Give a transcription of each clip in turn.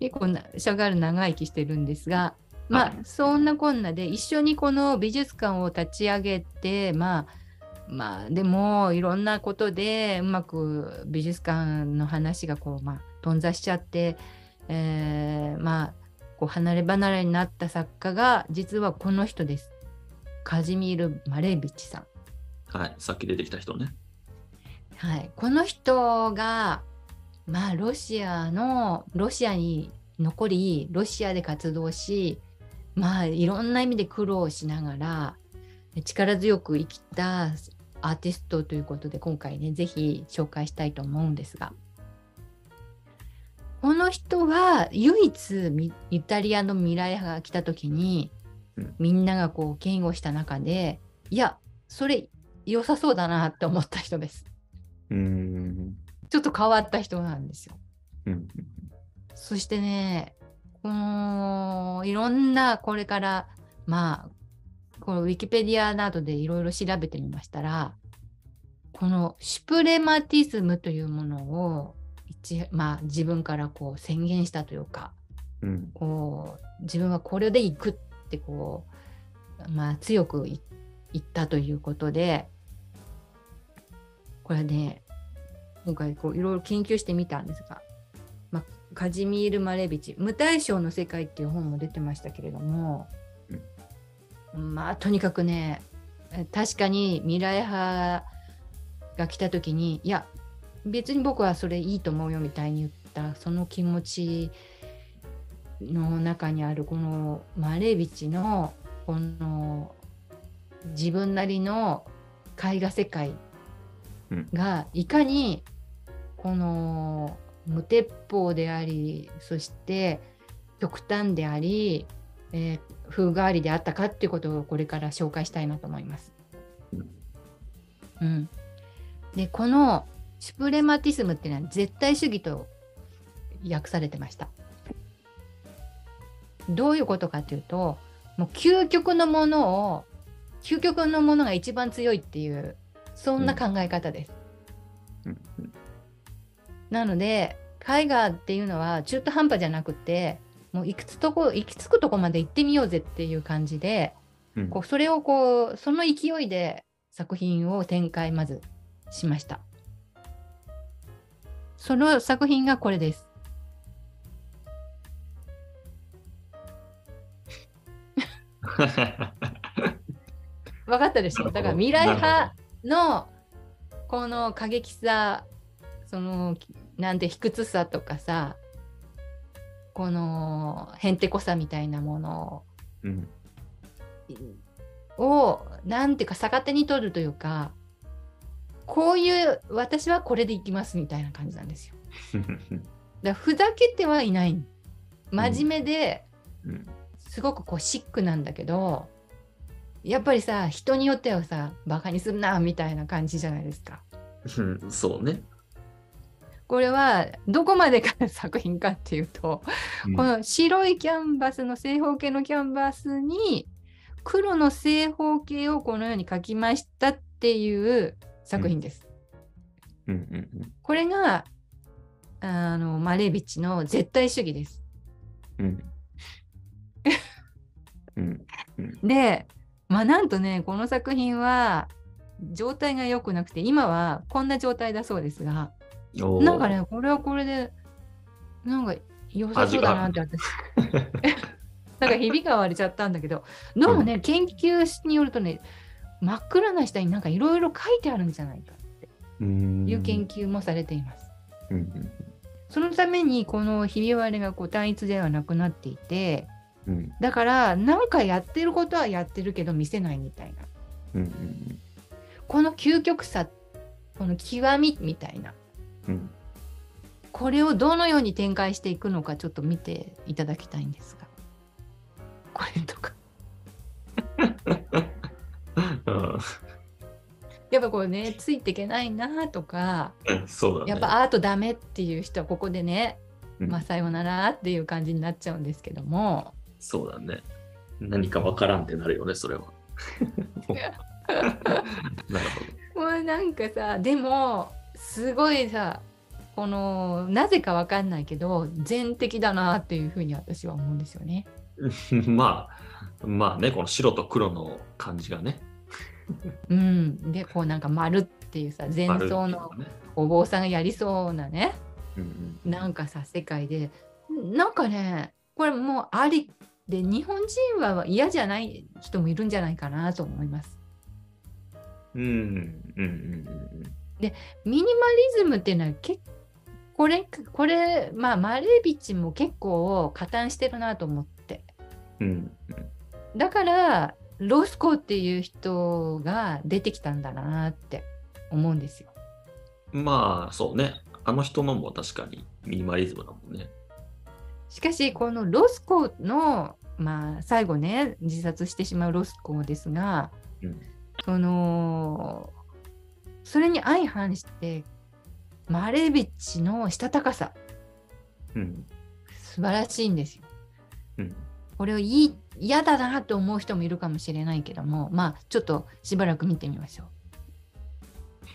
結構なシャガール長生きしてるんですが、まあ、そんなこんなで一緒にこの美術館を立ち上げて、まあ、まあでもいろんなことでうまく美術館の話がこう、まあ、頓挫しちゃって、えー、まあこう離れ離れになった作家が実はこの人です。カジミール・マレービッチさん。はい、さっき出てきた人ね。はい、この人がまあロシアのロシアに残りロシアで活動しまあいろんな意味で苦労しながら力強く生きたアーティストということで今回ね是非紹介したいと思うんですが。この人は唯一イタリアの未来派が来た時に、みんながこう嫌悪した中でいやそれ良さそうだなって思った人です。うんちょっと変わった人なんですよ。うん、そしてねこのいろんなこれからまあこのウィキペディアなどでいろいろ調べてみましたらこのシュプレマティズムというものを一、まあ、自分からこう宣言したというか、うん、こう自分はこれでいくってこう、まあ、強く言ったということでこれね今回こういろいろ研究してみたんですが、まあ、カジミール・マレビチ「無対称の世界」っていう本も出てましたけれども、うん、まあとにかくね確かに未来派が来た時にいや別に僕はそれいいと思うよみたいに言ったその気持ちの中にあるこのマレービチのこの自分なりの絵画世界がいかにこの無鉄砲でありそして極端であり、えー、風変わりであったかっていうことをこれから紹介したいなと思います。うん、でこのシュプレマティスムっていうのは絶対主義と訳されてました。どういうことかというともう究極のものを究極のものが一番強いっていうそんな考え方です。うんなので絵画っていうのは中途半端じゃなくてもういくつとこ行き着くとこまで行ってみようぜっていう感じで、うん、こうそれをこうその勢いで作品を展開まずしました。その作品がこれです。分かったでしょ？だから未来派のこの過激さそのなんて卑屈さとかさこのへんてこさみたいなものを、うん、をなんていうか逆手に取るというかこういう私はこれでいきますみたいな感じなんですよ。だふざけてはいない真面目で、うん、すごくこうシックなんだけどやっぱりさ人によってはさバカにすんなみたいな感じじゃないですか。そうね。これはどこまでか作品かっていうと、うん、この白いキャンバスの正方形のキャンバスに黒の正方形をこのように描きましたっていう作品です。うんうんうん、これがあのマレービッチの絶対主義です。うん。うん。うん、で、まあ、なんとねこの作品は状態が良くなくて今はこんな状態だそうですがなんかね、これはこれで、なんか良さそうだなって私。なんかひびが割れちゃったんだけど、どうもね、うん、研究によるとね、真っ暗な下になんかいろいろ書いてあるんじゃないかって。いう研究もされています。そのためにこのひび割れがこう単一ではなくなっていて、うん、だから何かやってることはやってるけど見せないみたいな。うんうんうん、この究極さ、この極みみたいな。うん、これをどのように展開していくのかちょっと見ていただきたいんですが。これとか。やっぱこうねついていけないなとか、そうだね、やっぱアートダメっていう人はここでね、うん、まあさようならっていう感じになっちゃうんですけども。そうだね。何かわからんってなるよねそれは。なるほど。もうなんかさでもすごいさこのなぜかわかんないけど全的だなっていうふうに私は思うんですよね。まあ、まあね、この白と黒の感じがね。うん、でこうなんか丸っていうさ前丸奏のお坊さんがやりそうなねうんうんなんかさ世界でなんかねこれもうありで日本人は嫌じゃない人もいるんじゃないかなと思います。うんうんうんうんミニマリズムっていうのは結これこれまあマレービッチも結構加担してるなと思ってうんだからロスコっていう人が出てきたんだなって思うんですよ。うんまあ、そうね。あの人のも確かにミニマリズムだもんね。しかしこのロスコのまあ最後ね自殺してしまうロスコですがうんそのそれに相反してマレービッチのしたたかさうん素晴らしいんですよ。うんこれをいい嫌だなと思う人もいるかもしれないけどもまあちょっとしばらく見てみましょう。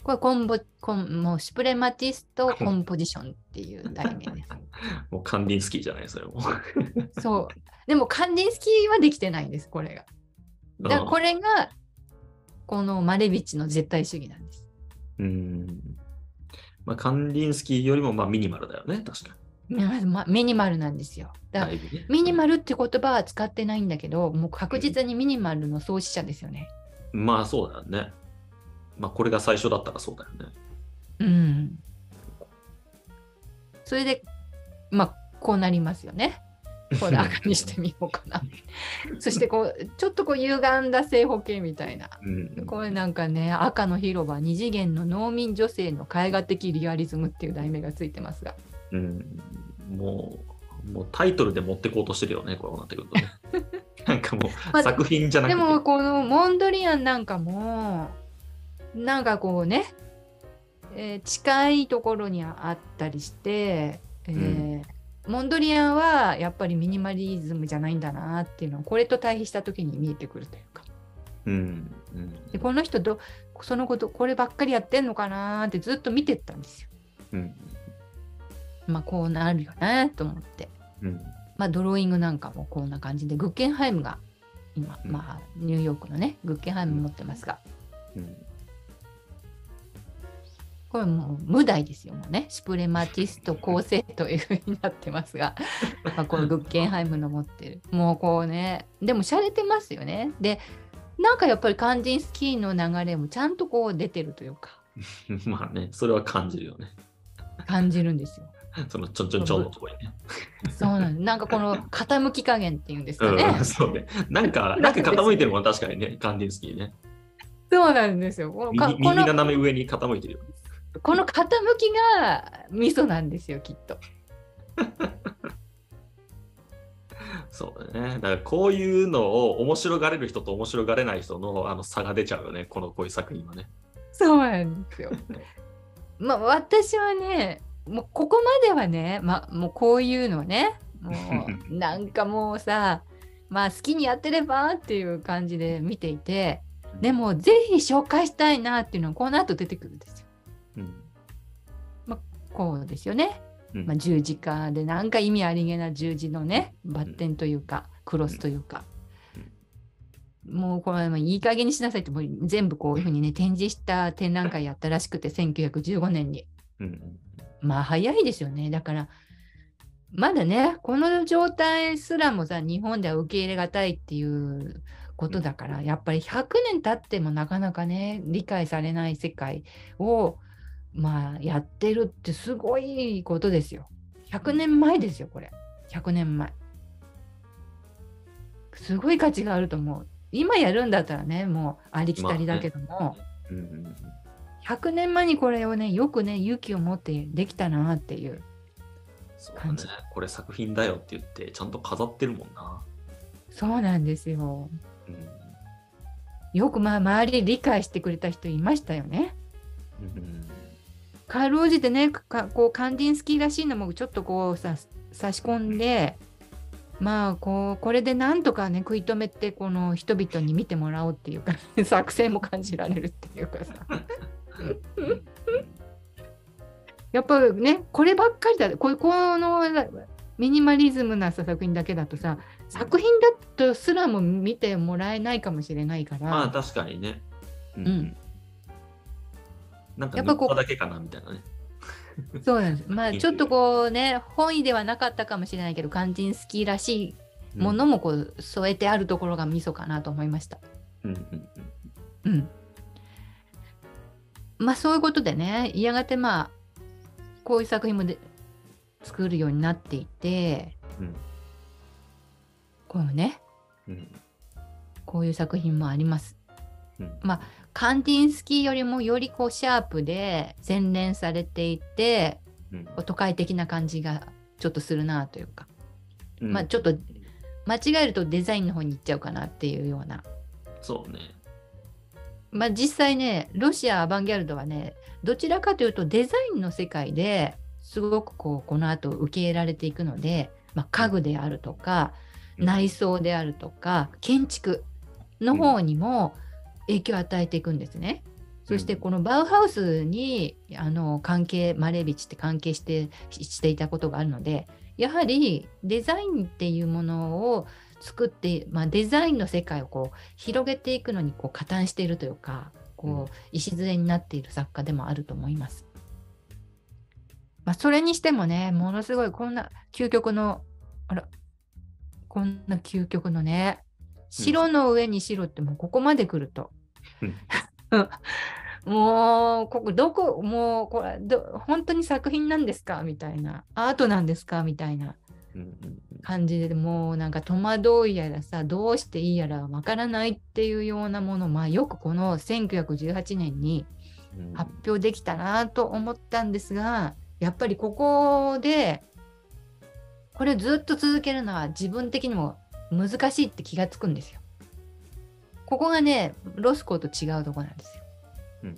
これコンボコンもうシュプレマティストコンポジションっていう題名です。もうカンディンスキーじゃない、それも。そう。でもカンディンスキーはできてないんです、これが。だからこれがこのマレビッチの絶対主義なんです。うん。まあ、カンディンスキーよりもまあミニマルだよね、確かままミニマルなんですよ。だからねミニマルって言葉は使ってないんだけど、もう確実にミニマルの創始者ですよね。まあそうだよね。まあこれが最初だったらそうだよね。うん。それで、まあ、こうなりますよね。これ赤にしてみようかな。そしてこう、ちょっとこう歪んだ正方形みたいな。うん。これなんかね、赤の広場、二次元の農民女性の絵画的リアリズムっていう題名がついてますが。うん、もう、もうタイトルで持ってこうとしてるよね、こうなってくるとね。なんかもまあう作品じゃなくて。でもこのモンドリアンなんかもなんかこうね、えー近いところにあったりして、えーモンドリアンはやっぱりミニマリズムじゃないんだなっていうのをこれと対比した時に見えてくるというかうん。うん。でこの人どそのことこればっかりやってんのかなってずっと見てったんですよ。うん。まあこうなるよねと思って。うん。まあ、ドローイングなんかもこんな感じでグッケンハイムが今、うんまあ、ニューヨークのねグッケンハイム持ってますがうん。これもう無題ですよもうねシュプレマティスト構成というふうになってますが まあこのグッケンハイムの持ってるもうこうねでも洒落てますよねでなんかやっぱりカンディンスキーの流れもちゃんとこう出てるというか まあね、それは感じるよね。感じるんですよ。そのちょんちょんちょんのところにね。そうなんですなんかこの傾き加減っていうんですかね。うん、そうね。なんか、なんか傾いてるもん、確かにね、カンディンスキーね。そうなんですよ。このか右斜め上に傾いてるよね。この傾きが味噌なんですよきっと。そうだね。だからこういうのを面白がれる人と面白がれない人のあの差が出ちゃうよね、このこういう作品はね。そうなんですよ。まあ私はねもうここまではね、まあ、もうこういうのねもう なんかもうさまあ好きにやってればっていう感じで見ていてで、もぜひ紹介したいなっていうのはこの後出てくるんですよ。うん。こうですよね。うん。まあ、十字架でなんか意味ありげな十字のねバッテンというかクロスというか、もうこれいい加減にしなさいってもう全部こういうふうにね展示した展覧会やったらしくて1915年に。うんまあ早いですよね。だからまだねこの状態すらもさ日本では受け入れがたいっていうことだからやっぱり100年経ってもなかなかね理解されない世界をまあやってるってすごいことですよ。100年前ですよこれ100年前。すごい価値があると思う。今やるんだったらねもうありきたりだけども、うんうん100年前にこれをねよくね勇気を持ってできたなっていう。そうだね。これ作品だよって言って、ちゃんと飾ってるもんな。そうなんですよ。うんよくまあ周り理解してくれた人いましたよね。うんかろうじてねかこうカンディンスキーらしいのもちょっとこうさ差し込んでまあこうこれでなんとかね食い止めてこの人々に見てもらおうっていうか 作戦も感じられるっていうかさ。やっぱねこればっかりだここのミニマリズムな作品だけだとさ作品だとすらも見てもらえないかもしれないから、まあ確かにね。うん、うんなんかやっぱこうここだけかなみたいなね。そうなんです まあちょっとこうね本意ではなかったかもしれないけどカンジンスキーらしいものもこう添えてあるところがミソかなと思いました。うんうんうん。まあそういうことでね、やがてまあ、こういう作品もで作るようになっていて、うんこうね、うんうんこういう作品もあります。うんまあ、カンディンスキーよりもよりこうシャープで洗練されていて、うん。都会的な感じがちょっとするなというか、うん。まあちょっと間違えるとデザインの方に行っちゃうかなっていうような。そうね。まあ、実際ねロシアアバンギャルドはねどちらかというとデザインの世界ですごくこうこの後受け入れられていくので、まあ、家具であるとかうん。内装であるとか建築の方にも影響を与えていくんですね。そしてこのバウハウスにあの関係マレービチって関係してしていたことがあるのでやはりデザインっていうものを作って、まあ、デザインの世界をこう広げていくのにこう加担しているというかこう礎になっている作家でもあると思います。まあ、それにしてもねものすごいこんな究極のあらこんな究極のね白の上に白ってもうここまで来ると。もうここどこもうこれど本当に作品なんですか？みたいな。アートなんですか？みたいな。感じでもうなんか戸惑いやらさどうしていいやらわからないっていうようなもの。まあよくこの1918年にうん。発表できたなと思ったんですがやっぱりここでこれずっと続けるのは自分的にも難しいって気がつくんですよ。ここがねロスコと違うとこなんですよ。うん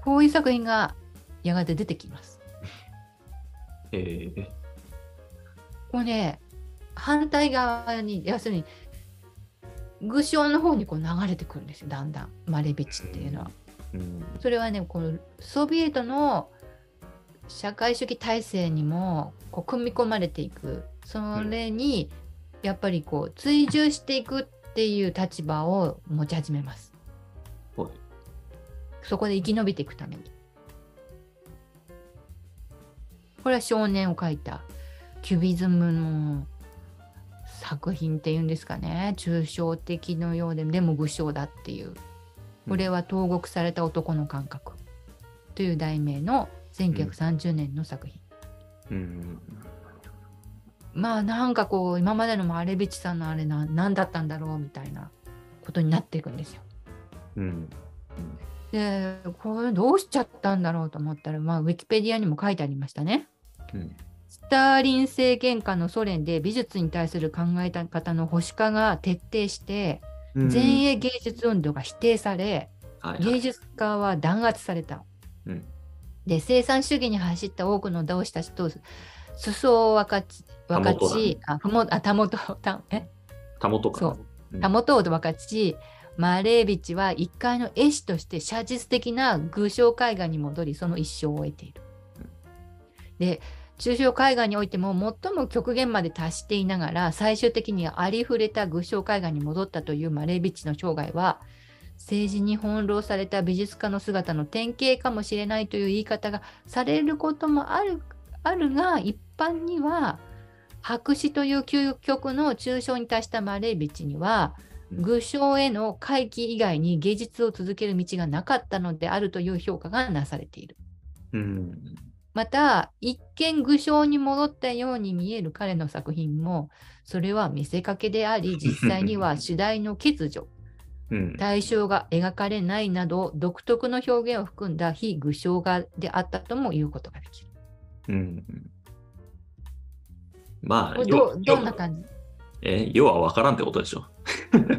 こういう作品がやがて出てきます。えーこれね反対側に要するに具象の方にこう流れてくるんですよだんだんマレビチっていうのは。うんそれはねこのソビエトの社会主義体制にもこう組み込まれていくそれにやっぱりこう追従していくっていう立場を持ち始めます。はい。そこで生き延びていくために。これは少年を描いたキュビズムの作品っていうんですかね。抽象的のようででも具象だっていう。これは投獄された男の感覚という題名の1930年の作品。うんまあなんかこう今までのマレビチさんのあれな何だったんだろうみたいなことになっていくんですよ。うんでこれどうしちゃったんだろうと思ったら、まあ、ウィキペディアにも書いてありましたね。うんスターリン政権下のソ連で美術に対する考え方の保守化が徹底してうん前衛芸術運動が否定され、はいはい芸術家は弾圧された。うんで生産主義に走った多くの同志たちと裾を分かち分かちあふもあたもとたえ？たもとか。そう。うん。たもとを分かちマレービチは一階の絵師として写実的な具象絵画に戻りその一生を終えている。で抽象絵画においても最も極限まで達していながら最終的にありふれた具象絵画に戻ったというマレービッチの生涯は政治に翻弄された美術家の姿の典型かもしれないという言い方がされることもあるあるが一般には白紙という究極の抽象に達したマレービッチにはうん具象への回帰以外に芸術を続ける道がなかったのであるという評価がなされている。うんまた一見具象に戻ったように見える彼の作品もそれは見せかけであり実際には主題の欠如 うん対象が描かれないなど独特の表現を含んだ非具象画であったとも言うことができる。うんまあどどんな感じ？え要は分からんってことでしょ。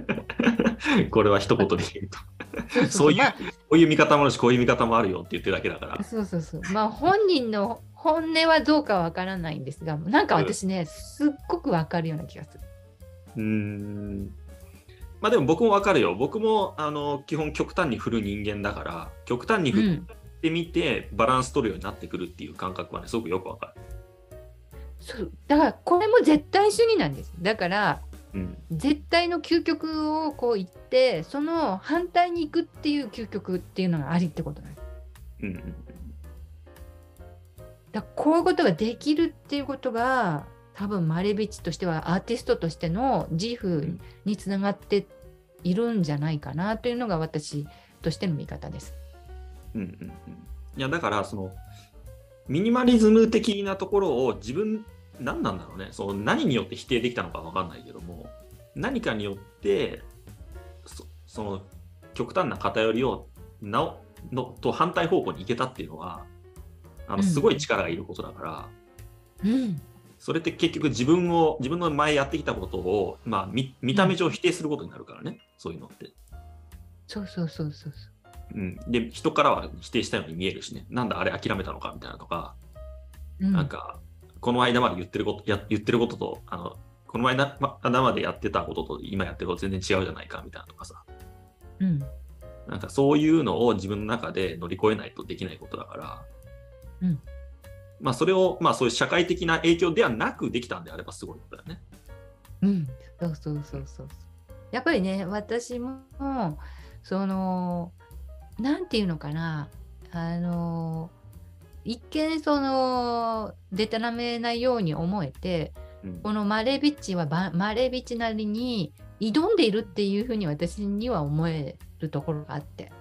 これは一言で言うと。そういうまあこういう見方もあるしこういう見方もあるよって言ってるだけだから。そうそうそう。まあ本人の本音はどうかわからないんですが、なんか私ね、すっごくわかるような気がする。うーん。まあでも僕も分かるよ。僕もあの基本極端に振る人間だから極端に振っうん。ってみてバランス取るようになってくるっていう感覚はねすごくよくわかる。そうだからこれも絶対主義なんです。だからうん絶対の究極をこう言ってその反対に行くっていう究極っていうのがありってことなんです。うんうんだこういうことができるっていうことが多分マレビッチとしてはアーティストとしての自負につながっているんじゃないかなというのが私としての見方です。うんうんうん。いやだからそのミニマリズム的なところを自分何なんだろうね。その何によって否定できたのかわかんないけども何かによってそその極端な偏りをなおのと反対方向に行けたっていうのはあのうん。すごい力がいることだから、うん、それって結局自分を自分の前やってきたことを、まあ、見見た目上否定することになるからね、そういうのって。そうそうそうそうそう。うん、で人からは否定したように見えるしね。なんだあれ諦めたのかみたいなとか、うん。なんかこの間まで言ってることや言ってることとあのこの間までやってたことと今やってること全然違うじゃないかみたいなとかさ。うん。なんかそういうのを自分の中で乗り越えないとできないことだから、うん。まあそれをまあそういう社会的な影響ではなくできたんであればすごいことだよね。うん、そうそうそうそう。やっぱりね、私も、その、なんていうのかな、あの、一見、その、でたらめなように思えて、うん。このマレービッチはばマレービッチなりに挑んでいるっていうふうに私には思えるところがあって、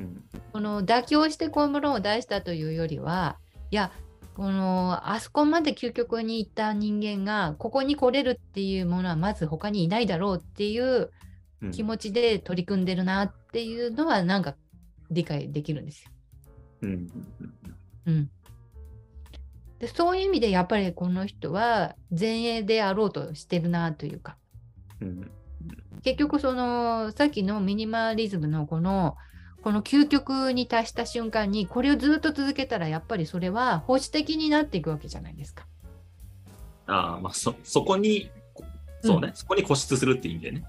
うん。この妥協してこういうものを出したというよりは、いや、このあそこまで究極に行った人間がここに来れるっていうものはまず他にいないだろうっていううん。気持ちで取り組んでるなっていうのはなんか理解できるんですよ。うんうんうん、でそういう意味でやっぱりこの人は前衛であろうとしてるなというかうんうん結局そのさっきのミニマリズムのこのこの究極に達した瞬間にこれをずっと続けたらやっぱりそれは保守的になっていくわけじゃないですか。ああまあそそこにそうね、そこに固執するって意味でね。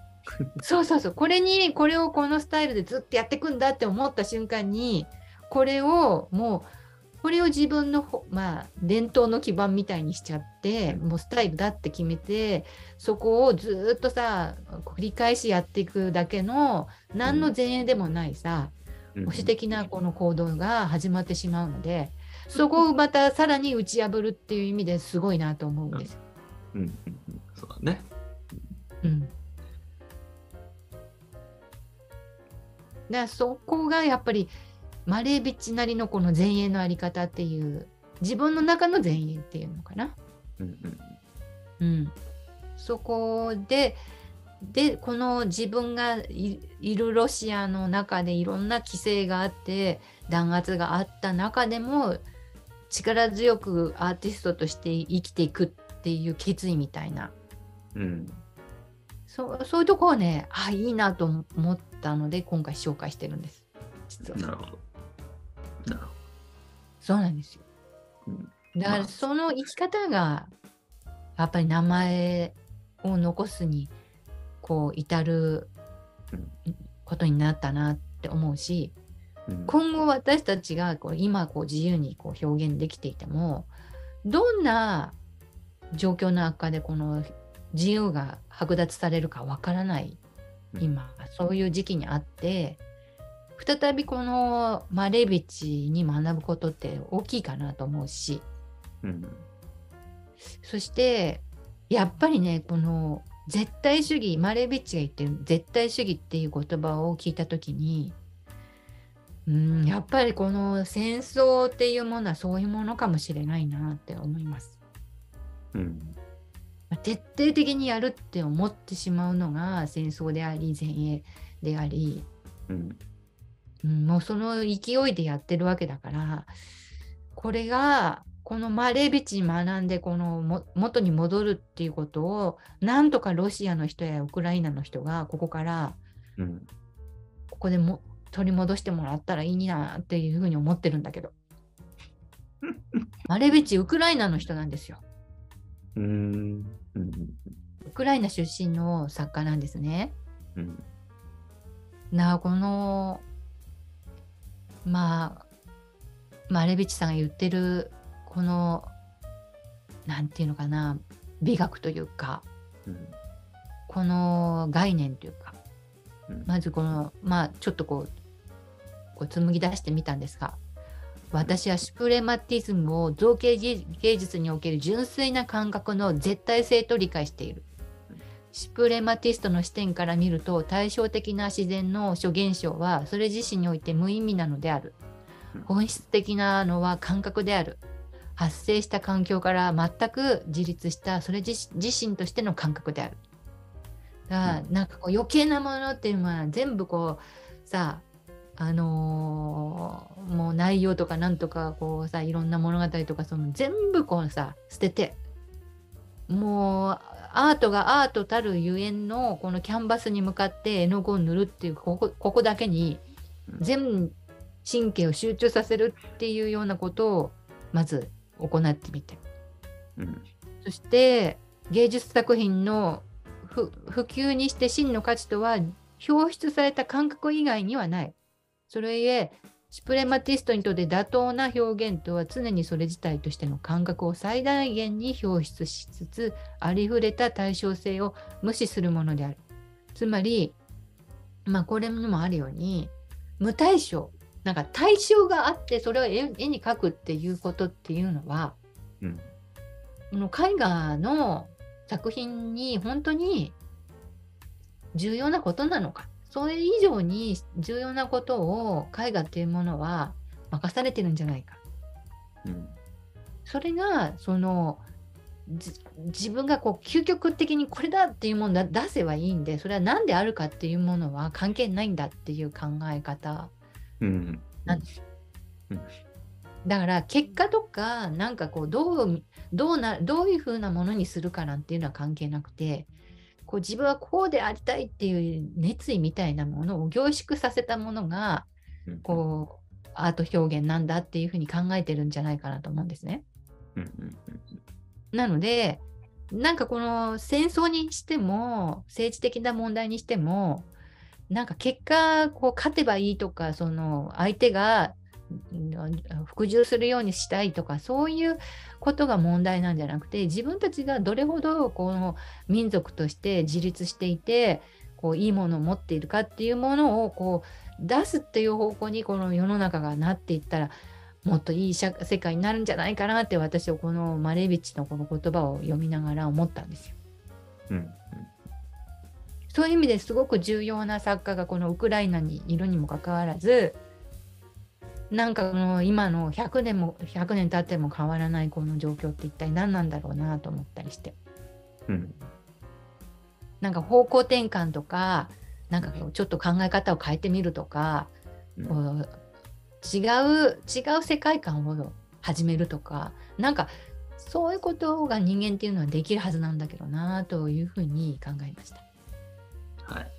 そうそうそう。これにこれをこのスタイルでずっとやっていくんだって思った瞬間にこれをもうこれを自分のほまあ伝統の基盤みたいにしちゃってもうスタイルだって決めてそこをずっとさ繰り返しやっていくだけの何の前衛でもないさ、うん。保守的なこの行動が始まってしまうのでそこをまたさらに打ち破るっていう意味ですごいなと思うんですうん。うん。そうだね。うん、そこがやっぱりマレービッチなりのこの前衛のあり方っていう自分の中の前衛っていうのかな。うんうん。うん、そこででこの自分がいいるロシアの中でいろんな規制があって弾圧があった中でも力強くアーティストとして生きていくっていう決意みたいな。うん。そうそういうとこはねあいいなと思ったので今回紹介してるんです。実は。なるほど。なるほそうなんですよ。ど。うん。だからまあ。その生き方がやっぱり名前を残すにこう至るうんことになったなって思うしうん。今後私たちがこう今こう自由にこう表現できていてもどんな状況の悪化でこの自由が剥奪されるかわからない今そういう時期にあって再びこのマレービッチに学ぶことって大きいかなと思うし。うん。そしてやっぱりねこの絶対主義マレービッチが言ってる絶対主義っていう言葉を聞いた時にうんやっぱりこの戦争っていうものはそういうものかもしれないなって思います。うん。まあ徹底的にやるって思ってしまうのが戦争であり前衛であり、うん。うん、もうその勢いでやってるわけだからこれがこのマレービッチに学んでこのも元に戻るっていうことをなんとかロシアの人やウクライナの人がここからうん。ここでも取り戻してもらったらいいなっていうふうに思ってるんだけど。マレービッチウクライナの人なんですよ。うんうんウクライナ出身の作家なんですね。うん。なあこのまあまあ、レビチさんが言ってるこのなんていうのかな美学というかうんこの概念というかうん。まずこのまあちょっとこうこう紡ぎ出してみたんですが私はシュプレマティズムを造形芸芸術における純粋な感覚の絶対性と理解しているうん。シュプレマティストの視点から見ると対照的な自然の諸現象はそれ自身において無意味なのであるうん。本質的なのは感覚である。発生した環境から全く自立したそれ自自身としての感覚である。だなんかこう余計なものっていうのは全部こうさああのーもう内容とかなんとかこうさいろんな物語とかその全部こうさ捨ててもうアートがアートたるゆえんのこのキャンバスに向かって絵の具を塗るっていうここここだけに全神経を集中させるっていうようなことをまず行ってみてうんそして芸術作品の普及にして真の価値とは表出された感覚以外にはない。それゆえ、シュプレマティストにとって妥当な表現とは常にそれ自体としての感覚を最大限に表出しつつ、ありふれた対称性を無視するものである。つまり、まあこれにもあるように、無対象、なんか対象があってそれを絵絵に描くっていうことっていうのは、うんこの絵画の作品に本当に重要なことなのかそれ以上に重要なことを絵画っていうものは任されてるんじゃないか。うん。それがそのじ自分がこう究極的にこれだっていうものを出せばいいんでそれは何であるかっていうものは関係ないんだっていう考え方うん。なんですよ。だから結果とかなんかこうどうどうなどういうふうなものにするかなんていうのは関係なくてこう自分はこうでありたいっていう熱意みたいなものを凝縮させたものがうんこうアート表現なんだっていうふうに考えてるんじゃないかなと思うんですね。うんうんなのでなんかこの戦争にしても政治的な問題にしてもなんか結果こう勝てばいいとかその相手がうん服従するようにしたいとかそういうことが問題なんじゃなくて自分たちがどれほどこの民族として自立していてこういいものを持っているかっていうものをこう出すっていう方向にこの世の中がなっていったらもっといい社世界になるんじゃないかなって私はこのマレービッチのこの言葉を読みながら思ったんですよ。うんそういう意味ですごく重要な作家がこのウクライナにいるにもかかわらずなんかこの今の100年も100年経っても変わらないこの状況って一体何なんだろうなと思ったりして。うん。なんか方向転換とかなんかこうちょっと考え方を変えてみるとか、うん。こう違う違う世界観を始めるとかなんかそういうことが人間っていうのはできるはずなんだけどなというふうに考えました。はい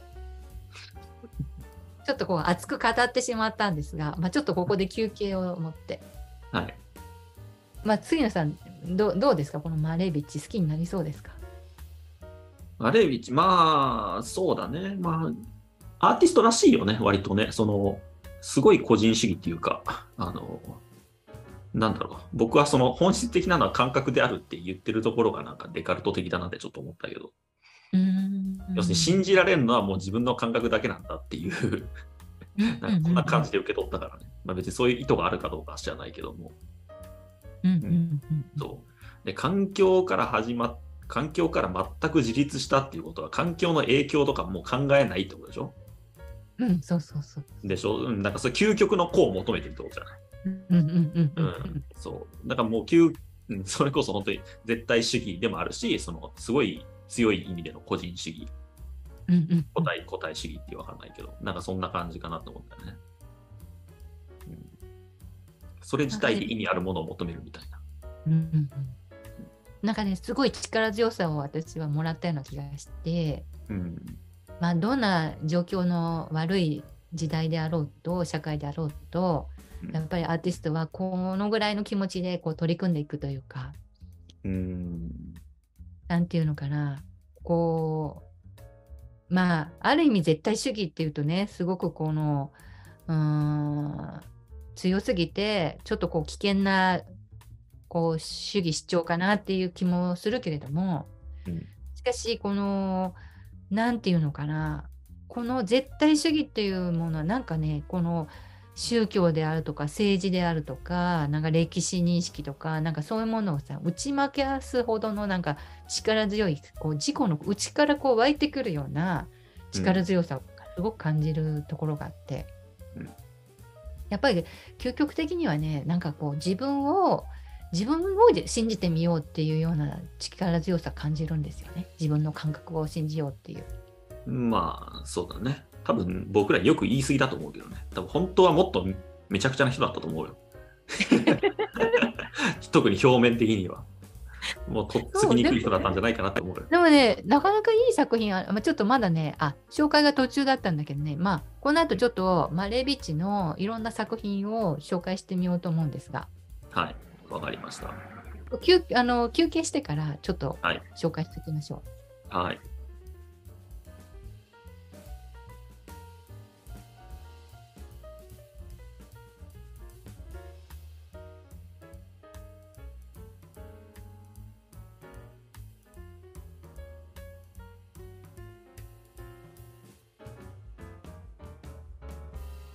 ちょっとこう熱く語ってしまったんですが、まあ、ちょっとここで休憩を持って、はいまあ、杉野さんどうどうですか？このマレービッチ好きになりそうですか？マレービッチ、まあ、そうだね。まあ、アーティストらしいよね、割とね。その、すごい個人主義っていうか、あの、なんだろう。僕はその本質的なのは感覚であるって言ってるところがなんかデカルト的だなってちょっと思ったけど、要するに信じられるのはもう自分の感覚だけなんだっていう、なんかこんな感じで受け取ったからね。まあ別にそういう意図があるかどうかは知らないけども。うんそう。で、環境から始まっ環境から全く自立したっていうことは、環境の影響とかもう考えないってことでしょ？うんうんそうそうそう。でしょ？うん、なんかそういう究極の個を求めてるってことじゃない？うんうんうんうんそう。だからもうそれこそ本当に絶対主義でもあるし、そのすごい強い意味での個人主義、うんうん個体、個体主義ってわかんないけど、なんかそんな感じかなと思ったよね。うん、それ自体で意味あるものを求めるみたいな。うんうんうんなんかねすごい力強さを私はもらったような気がして、うん。まあ、どんな状況の悪い時代であろうと社会であろうとうんやっぱりアーティストはこのぐらいの気持ちでこう取り組んでいくというかうん。なんていうのかな。こうまあある意味絶対主義っていうとねすごくこのうーん強すぎてちょっとこう危険なこう主義主張かなっていう気もするけれども、うん。しかしこの何て言うのかな。この絶対主義っていうものはなんかねこの宗教であるとか政治であるとかなんか歴史認識とかなんかそういうものをさ打ち負けすほどのなんか力強いこう自己の内からこう湧いてくるような力強さをすごく感じるところがあって、うんやっぱり究極的にはねなんかこう自分を自分を信じてみようっていうような力強さ感じるんですよね自分の感覚を信じようっていう。まあ、そうだね。多分僕らよく言い過ぎだと思うけどね。多分本当はもっとめちゃくちゃな人だったと思うよ。特に表面的には。もうとっつきにくい人だったんじゃないかなって思うよ。でもね、なかなかいい作品あまあ、ちょっとまだね、あ、紹介が途中だったんだけどね、まあ、この後ちょっと、マレービッチのいろんな作品を紹介してみようと思うんですが、はい。わかりました。休あの休憩してからちょっとはい紹介していきましょう。はい。